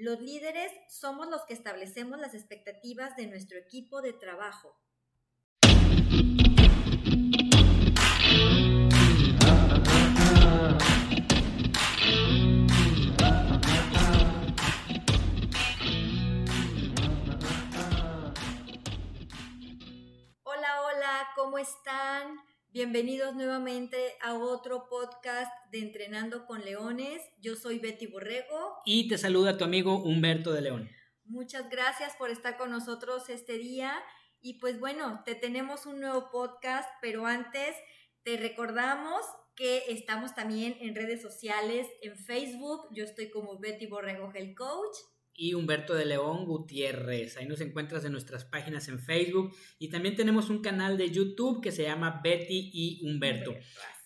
Los líderes somos los que establecemos las expectativas de nuestro equipo de trabajo. Hola, hola, ¿cómo están? Bienvenidos nuevamente a otro podcast de Entrenando con Leones. Yo soy Betty Borrego. Y te saluda tu amigo Humberto de León. Muchas gracias por estar con nosotros este día. Y pues bueno, te tenemos un nuevo podcast, pero antes te recordamos que estamos también en redes sociales, en Facebook. Yo estoy como Betty Borrego Health Coach y Humberto de León Gutiérrez. Ahí nos encuentras en nuestras páginas en Facebook y también tenemos un canal de YouTube que se llama Betty y Humberto.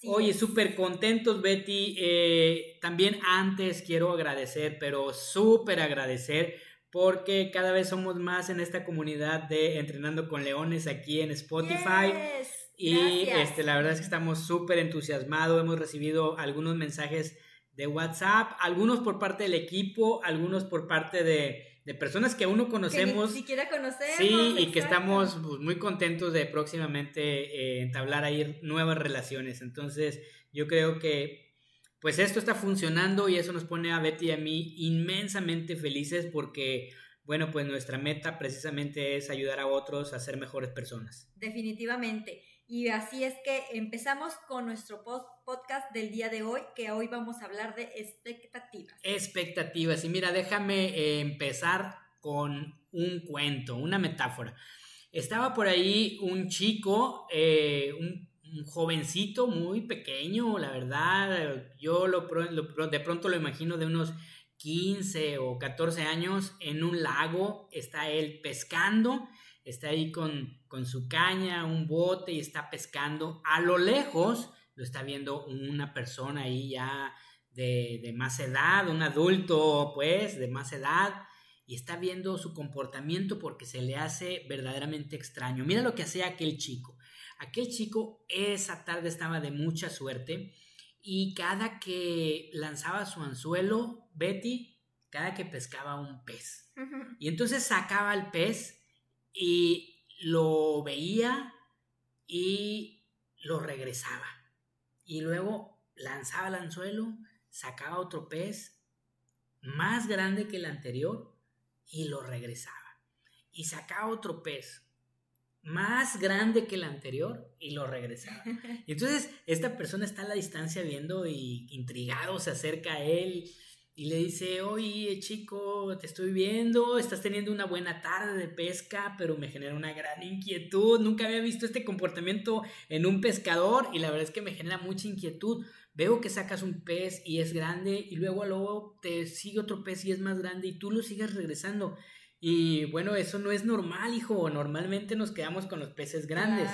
Oye, súper contentos Betty. Eh, también antes quiero agradecer, pero súper agradecer porque cada vez somos más en esta comunidad de Entrenando con Leones aquí en Spotify. Y este, la verdad es que estamos súper entusiasmados. Hemos recibido algunos mensajes de WhatsApp, algunos por parte del equipo, algunos por parte de, personas que aún no conocemos. Que ni siquiera conocemos. Sí, y que estamos pues, muy contentos de próximamente eh, entablar ahí nuevas relaciones. Entonces, yo creo que pues esto está funcionando y eso nos pone a Betty y a mí inmensamente felices porque, bueno, pues nuestra meta precisamente es ayudar a otros a ser mejores personas. Definitivamente. Y así es que empezamos con nuestro podcast del día de hoy, que hoy vamos a hablar de expectativas. Expectativas. Y mira, déjame eh, empezar con un cuento, una metáfora. Estaba por ahí un chico, eh, un, jovencito muy pequeño, la verdad, yo lo, de pronto lo imagino de unos 15 o 14 años en un lago, está él pescando está ahí con, su caña, un bote y está pescando. A lo lejos lo está viendo una persona ahí ya de, de más edad, un adulto pues de más edad y está viendo su comportamiento porque se le hace verdaderamente extraño. Mira lo que hacía aquel chico. Aquel chico esa tarde estaba de mucha suerte y cada que lanzaba su anzuelo, Betty, cada que pescaba un pez. Y entonces sacaba el pez y lo veía y lo regresaba. Y luego lanzaba el anzuelo, sacaba otro pez más grande que el anterior y lo regresaba. Y sacaba otro pez más grande que el anterior y lo regresaba. Y entonces esta persona está a la distancia viendo y intrigado se acerca a él y le dice, oye chico, te estoy viendo, estás teniendo una buena tarde de pesca, pero me genera una gran inquietud, nunca había visto este comportamiento en un pescador y la verdad es que me genera mucha inquietud. Veo que sacas un pez y es grande y luego luego te sigue otro pez y es más grande y tú lo sigues regresando. Y bueno, eso no es normal, hijo, normalmente nos quedamos con los peces grandes.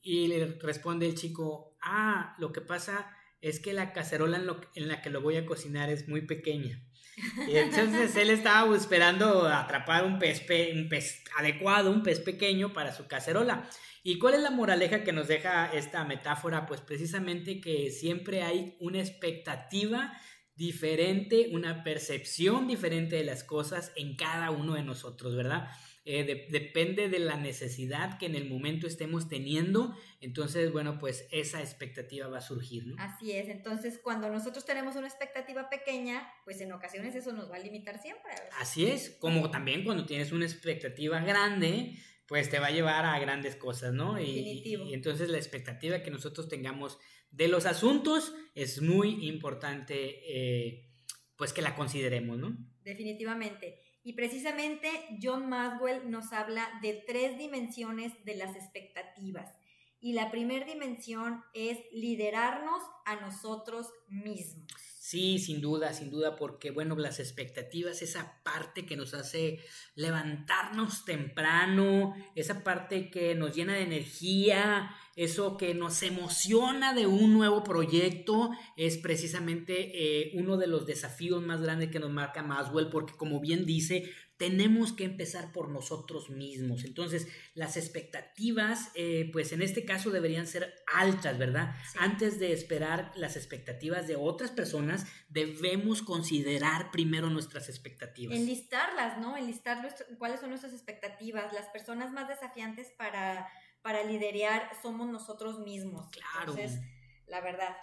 Y le responde el chico, ah, lo que pasa es que la cacerola en, la que lo voy a cocinar es muy pequeña. Y entonces él estaba esperando atrapar un pez, un pez adecuado, un pez pequeño para su cacerola. ¿Y cuál es la moraleja que nos deja esta metáfora? Pues precisamente que siempre hay una expectativa diferente, una percepción diferente de las cosas en cada uno de nosotros, ¿verdad? Eh, depende de la necesidad que en el momento estemos teniendo, entonces, bueno, pues esa expectativa va a surgir, ¿no? Así es, entonces cuando nosotros tenemos una expectativa pequeña, pues en ocasiones eso nos va a limitar siempre. Así es, como también cuando tienes una expectativa grande, pues te va a llevar a grandes cosas, ¿no? Y, y, entonces la expectativa que nosotros tengamos de los asuntos es muy importante, eh, pues que la consideremos, ¿no? Definitivamente. Y precisamente John Maswell nos habla de tres dimensiones de las expectativas. Y la primera dimensión es liderarnos a nosotros mismos. Sí, sin duda, sin duda, porque bueno, las expectativas, esa parte que nos hace levantarnos temprano, esa parte que nos llena de energía, eso que nos emociona de un nuevo proyecto es precisamente eh, uno de los desafíos más grandes que nos marca Maswell, porque como bien dice, tenemos que empezar por nosotros mismos. Entonces, las expectativas, eh, pues en este caso deberían ser altas, ¿verdad? Antes de esperar las expectativas de otras personas, debemos considerar primero nuestras expectativas. Enlistarlas, ¿no? Enlistar cuáles son nuestras expectativas. Las personas más desafiantes para, para liderar somos nosotros mismos. Claro. Entonces, la verdad.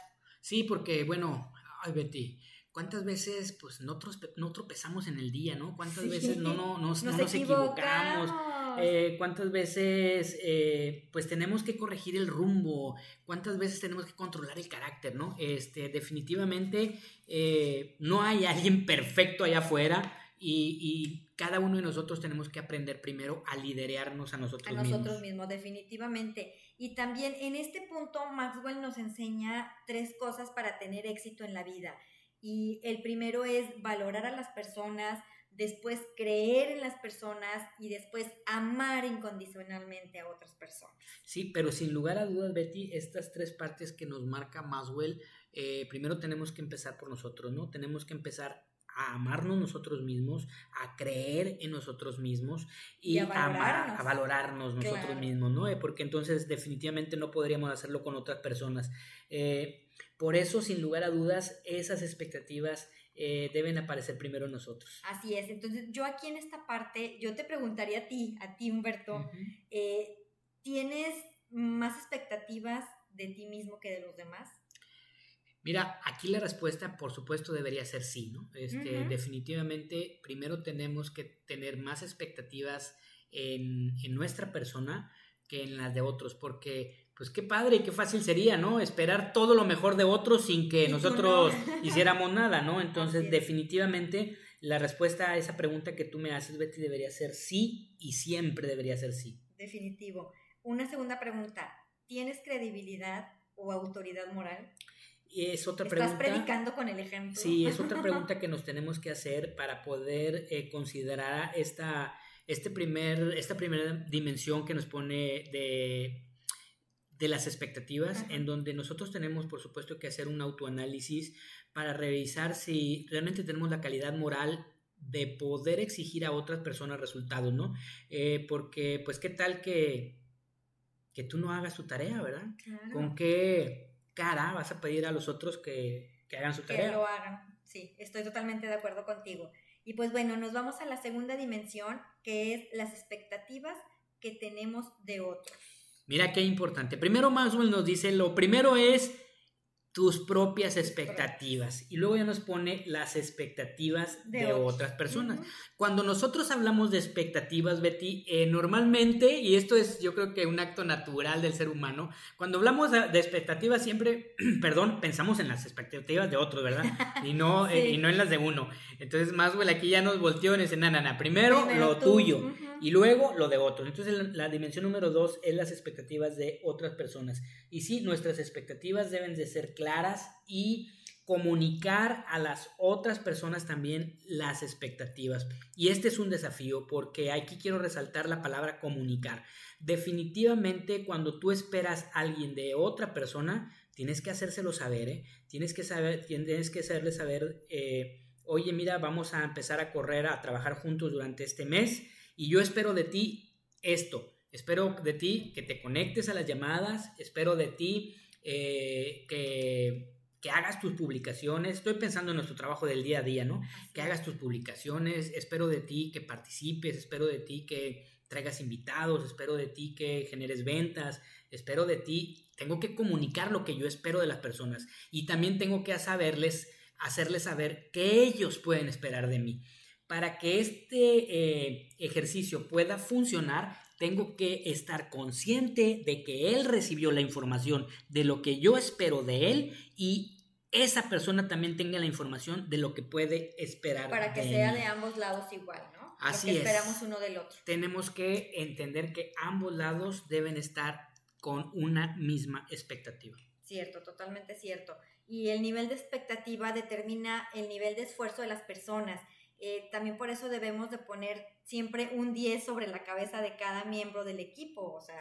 Sí, porque, bueno, ay, Betty ¿Cuántas veces pues no, tropezamos en el día, ¿no? ¿Cuántas veces no, no, nos, equivocamos? Eh, ¿Cuántas veces eh, pues tenemos que corregir el rumbo? ¿Cuántas veces tenemos que controlar el carácter, ¿no? Este, definitivamente eh, no hay alguien perfecto allá afuera y, y, cada uno de nosotros tenemos que aprender primero a liderarnos a nosotros mismos. A nosotros mismos, definitivamente. Y también en este punto Maxwell nos enseña tres cosas para tener éxito en la vida y el primero es valorar a las personas, después creer en las personas y después amar incondicionalmente a otras personas. Sí, pero sin lugar a dudas, Betty, estas tres partes que nos marca Maswell, eh, primero tenemos que empezar por nosotros, ¿no? Tenemos que empezar a amarnos nosotros mismos, a creer en nosotros mismos y, a, amar, a valorarnos nosotros mismos, ¿no? Eh, porque entonces definitivamente no podríamos hacerlo con otras personas. Eh, por eso, sin lugar a dudas, esas expectativas eh, deben aparecer primero en nosotros. Así es. Entonces, yo aquí en esta parte, yo te preguntaría a ti, a ti, Humberto, eh, ¿tienes más expectativas de ti mismo que de los demás? Mira, aquí la respuesta, por supuesto, debería ser sí, ¿no? Este, Definitivamente, primero tenemos que tener más expectativas en, en nuestra persona que en las de otros, porque pues qué padre y qué fácil sería, ¿no? Esperar todo lo mejor de otros sin que nosotros hiciéramos nada, ¿no? Entonces, definitivamente, la respuesta a esa pregunta que tú me haces, Betty, debería ser sí y siempre debería ser sí. Definitivo. Una segunda pregunta, ¿tienes credibilidad o autoridad moral? Es otra pregunta. Estás predicando con el ejemplo. Sí, es otra pregunta que nos tenemos que hacer para poder eh, considerar esta, este primer, esta primera dimensión que nos pone de de las expectativas, en donde nosotros tenemos, por supuesto, que hacer un autoanálisis para revisar si realmente tenemos la calidad moral de poder exigir a otras personas resultados, ¿no? Eh, porque, pues, ¿qué tal que, que tú no hagas tu tarea, verdad? ¿Con qué cara vas a pedir a los otros que, que hagan su tarea? Que lo hagan, sí, estoy totalmente de acuerdo contigo. Y pues bueno, nos vamos a la segunda dimensión, que es las expectativas que tenemos de otros. Mira qué importante. Primero Maxwell nos dice, lo primero es tus propias expectativas y luego ya nos pone las expectativas de, otras personas. Cuando nosotros hablamos de expectativas, Betty, eh, normalmente, y esto es yo creo que un acto natural del ser humano, cuando hablamos de expectativas siempre, perdón, pensamos en las expectativas de otros, ¿verdad? Y no, eh, y no en las de uno. Entonces Maxwell aquí ya nos volteó en ese, nana, primero, lo tuyo y luego lo de otros. Entonces la, dimensión número dos es las expectativas de otras personas. Y sí, nuestras expectativas deben de ser claras y comunicar a las otras personas también las expectativas. Y este es un desafío porque aquí quiero resaltar la palabra comunicar. Definitivamente cuando tú esperas a alguien de otra persona, tienes que hacérselo saber, ¿eh? tienes que saber, tienes que hacerle saber, eh, oye, mira, vamos a empezar a correr, a trabajar juntos durante este mes y yo espero de ti esto. Espero de ti que te conectes a las llamadas. Espero de ti eh, que, que, hagas tus publicaciones. Estoy pensando en nuestro trabajo del día a día, ¿no? Que hagas tus publicaciones. Espero de ti que participes. Espero de ti que traigas invitados. Espero de ti que generes ventas. Espero de ti. Tengo que comunicar lo que yo espero de las personas. Y también tengo que saberles, hacerles saber qué ellos pueden esperar de mí para que este eh, ejercicio pueda funcionar, tengo que estar consciente de que él recibió la información de lo que yo espero de él y esa persona también tenga la información de lo que puede esperar. Para que sea de ambos lados igual, ¿no? Así es. esperamos uno del otro. Tenemos que entender que ambos lados deben estar con una misma expectativa. Cierto, totalmente cierto. Y el nivel de expectativa determina el nivel de esfuerzo de las personas eh, también por eso debemos de poner siempre un 10 sobre la cabeza de cada miembro del equipo. O sea,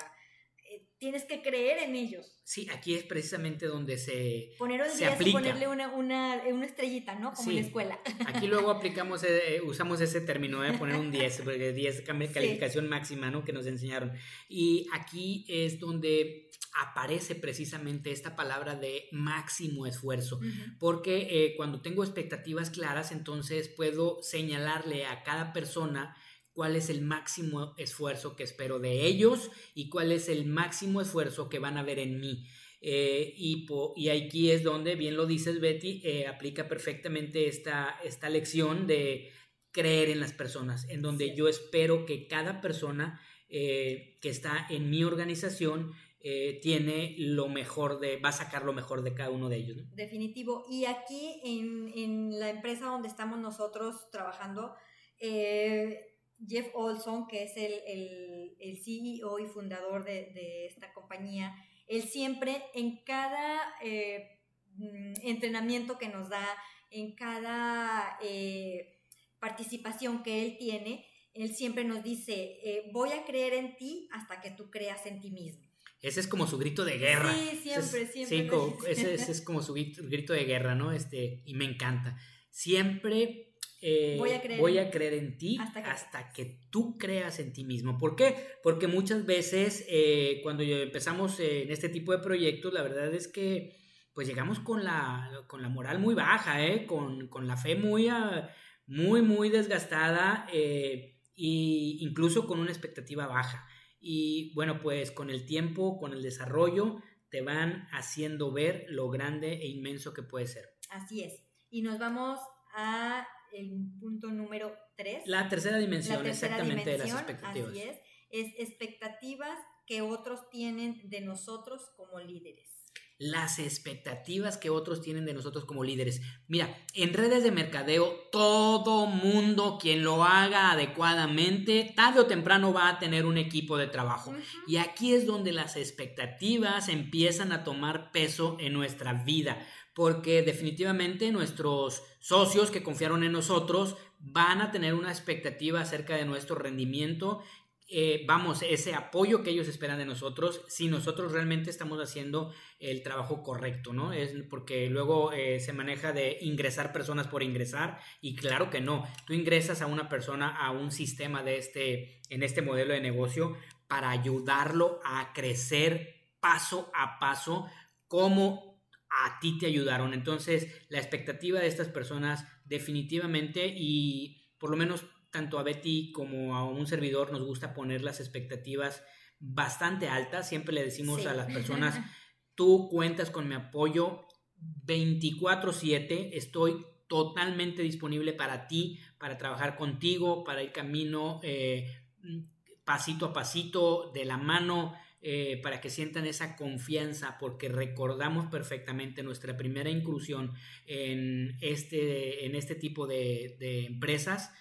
eh, tienes que creer en ellos. Sí, aquí es precisamente donde se, Poner un se 10 y aplica. ponerle una, una, una estrellita, ¿no? Como en la escuela. Aquí luego aplicamos, eh, usamos ese término de poner un 10, porque 10 cambia Sí. calificación máxima, ¿no? Que nos enseñaron. Y aquí es donde aparece precisamente esta palabra de máximo esfuerzo. Porque eh, cuando tengo expectativas claras, entonces puedo señalarle a cada persona cuál es el máximo esfuerzo que espero de ellos y cuál es el máximo esfuerzo que van a ver en mí. Eh, y, po- y aquí es donde, bien lo dices Betty, eh, aplica perfectamente esta, esta lección de creer en las personas, en donde Sí. yo espero que cada persona eh, que está en mi organización eh, tiene lo mejor de, va a sacar lo mejor de cada uno de ellos. Definitivo. Y aquí en, en la empresa donde estamos nosotros trabajando, eh, Jeff Olson, que es el, el- CEO y fundador de, de esta compañía, él siempre en cada eh, mm, entrenamiento que nos da, en cada participación que él tiene, él siempre nos dice, voy a creer en ti hasta que tú creas en ti mismo. Ese es como su grito de guerra. Sí, siempre, es- siempre Sí, como- ese, ese es como su grito, grito de guerra, ¿no? Este, y me encanta. Siempre eh, Voy a creer voy en a creer en ti hasta hasta que- tú creas en ti mismo. ¿Por qué? Porque muchas veces eh, cuando empezamos eh, en este tipo de proyectos, la verdad es que pues llegamos con la, con la moral muy baja, ¿eh? con, con la fe muy, muy, muy desgastada e incluso con una expectativa baja. Y bueno, pues con el tiempo, con el desarrollo, te van haciendo ver lo grande e inmenso que puede ser. Así es. Y nos vamos a el punto número 3. La tercera dimensión, la tercera exactamente, de dimensión, las expectativas. Así es. Es expectativas que otros tienen de nosotros como líderes. Las expectativas que otros tienen de nosotros como líderes. Mira, en redes de mercadeo, todo mundo quien lo haga adecuadamente, tarde o temprano va a tener un equipo de trabajo. Y aquí es donde las expectativas empiezan a tomar peso en nuestra vida, porque definitivamente nuestros socios que confiaron en nosotros van a tener una expectativa acerca de nuestro rendimiento. Eh, vamos, ese apoyo que ellos esperan de nosotros, si nosotros realmente estamos haciendo el trabajo correcto, ¿no? Es porque luego eh, se maneja de ingresar personas por ingresar y claro que no, tú ingresas a una persona a un sistema de este, en este modelo de negocio para ayudarlo a crecer paso a paso como a ti te ayudaron. Entonces, la expectativa de estas personas definitivamente y por lo menos tanto a Betty como a un servidor nos gusta poner las expectativas bastante altas. Siempre le decimos Sí. a las personas, tú cuentas con mi apoyo 24/7, estoy totalmente disponible para ti, para trabajar contigo, para ir camino eh, pasito a pasito, de la mano, eh, para que sientan esa confianza, porque recordamos perfectamente nuestra primera incursión en este, en este tipo de, de empresas.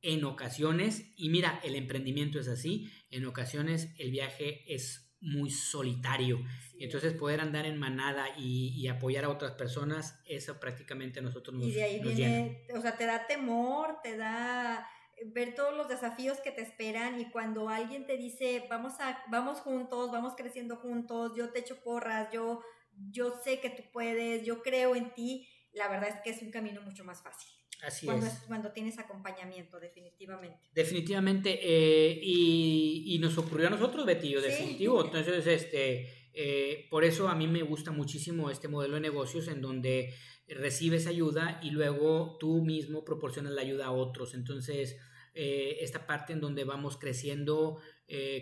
En ocasiones, y mira, el emprendimiento es así, en ocasiones el viaje es muy solitario. Entonces poder andar en manada y, y apoyar a otras personas, eso prácticamente a nosotros nos, y de ahí llena. viene, o sea, te da temor, te da ver todos los desafíos que te esperan y cuando alguien te dice, vamos a vamos juntos, vamos creciendo juntos, yo te echo porras, yo yo sé que tú puedes, yo creo en ti, la verdad es que es un camino mucho más fácil. Así Cuando, es. cuando tienes acompañamiento, definitivamente. Definitivamente, eh, y, y nos ocurrió a nosotros, Betillo, Sí. definitivo. Entonces, este, eh, por eso a mí me gusta muchísimo este modelo de negocios en donde recibes ayuda y luego tú mismo proporcionas la ayuda a otros. Entonces, eh, esta parte en donde vamos creciendo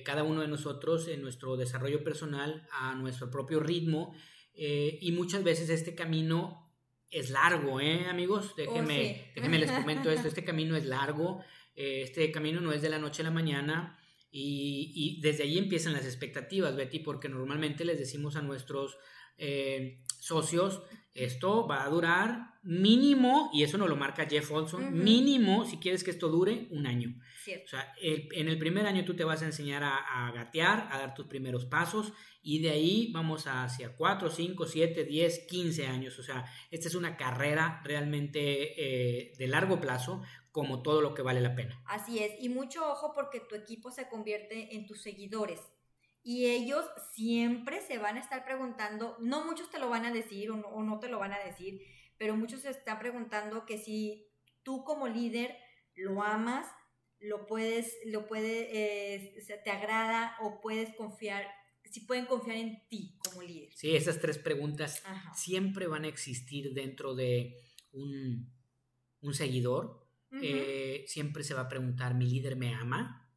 cada uno de nosotros en nuestro desarrollo personal a nuestro propio ritmo y muchas veces este camino es largo, ¿eh, amigos? Déjenme, Oh, sí. déjenme les comento esto, este camino es largo, eh, este camino no es de la noche a la mañana y, y desde ahí empiezan las expectativas, Betty, porque normalmente les decimos a nuestros eh, socios, esto va a durar mínimo, y eso nos lo marca Jeff Olson, mínimo, si quieres que esto dure, un año. O Cierto. sea, el- en el primer año tú te vas a enseñar a, a gatear, a dar tus primeros pasos y de ahí vamos hacia 4, 5, 7, 10, 15 años. O sea, esta es una carrera realmente eh, de largo plazo como todo lo que vale la pena. Así es, y mucho ojo porque tu equipo se convierte en tus seguidores. Y ellos siempre se van a estar preguntando, no muchos te lo van a decir o no, te lo van a decir, pero muchos se están preguntando que si tú como líder lo amas, lo puedes, lo puede, eh, te agrada o puedes confiar, si pueden confiar en ti como líder. Sí, esas tres preguntas siempre van a existir dentro de un, seguidor. Eh, siempre se va a preguntar, ¿mi líder me ama?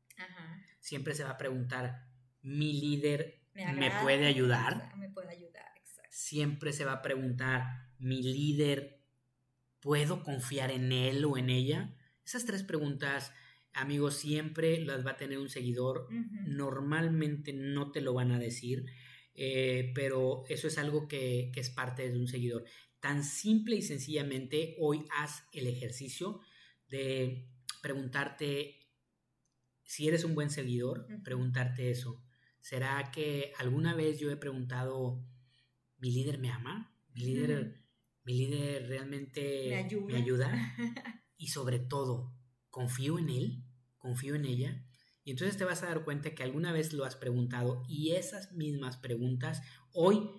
Siempre se va a preguntar, mi líder me, puede ayudar. Me puede ayudar, Siempre se va a preguntar, mi líder, ¿puedo confiar en él o en ella? Esas tres preguntas, amigos, siempre las va a tener un seguidor. Normalmente no te lo van a decir, eh, pero eso es algo que, que es parte de un seguidor. Tan simple y sencillamente, hoy haz el ejercicio de preguntarte si eres un buen seguidor, preguntarte eso. ¿Será que alguna vez yo he preguntado, ¿mi líder me ama? ¿Mi líder, ¿mi líder realmente me ayuda? y sobre todo, ¿confío en él? ¿Confío en ella? Y entonces te vas a dar cuenta que alguna vez lo has preguntado y esas mismas preguntas hoy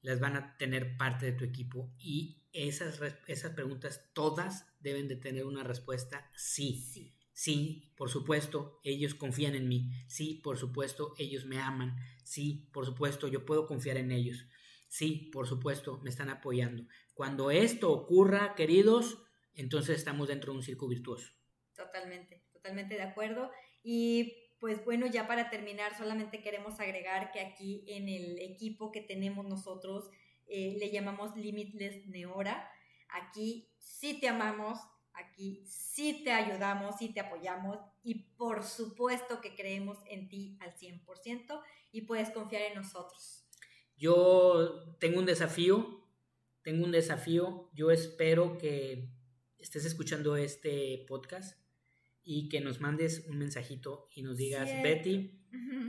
las van a tener parte de tu equipo y esas, esas preguntas todas deben de tener una respuesta sí. Sí. Sí, por supuesto, ellos confían en mí. Sí, por supuesto, ellos me aman. Sí, por supuesto, yo puedo confiar en ellos. Sí, por supuesto, me están apoyando. Cuando esto ocurra, queridos, entonces estamos dentro de un circo virtuoso. Totalmente, totalmente de acuerdo. Y pues bueno, ya para terminar, solamente queremos agregar que aquí en el equipo que tenemos nosotros eh, le llamamos Limitless Neora. Aquí sí te amamos, Aquí sí te ayudamos, sí te apoyamos y por supuesto que creemos en ti al 100% y puedes confiar en nosotros. Yo tengo un desafío, tengo un desafío. Yo espero que estés escuchando este podcast y que nos mandes un mensajito y nos digas, Betty,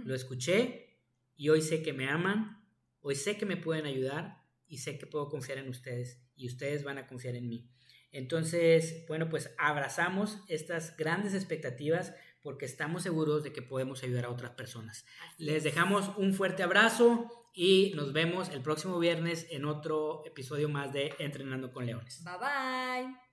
lo escuché y hoy sé que me aman, hoy sé que me pueden ayudar y sé que puedo confiar en ustedes y ustedes van a confiar en mí. Entonces, bueno, pues abrazamos estas grandes expectativas porque estamos seguros de que podemos ayudar a otras personas. Les dejamos un fuerte abrazo y nos vemos el próximo viernes en otro episodio más de Entrenando con Leones. Bye bye.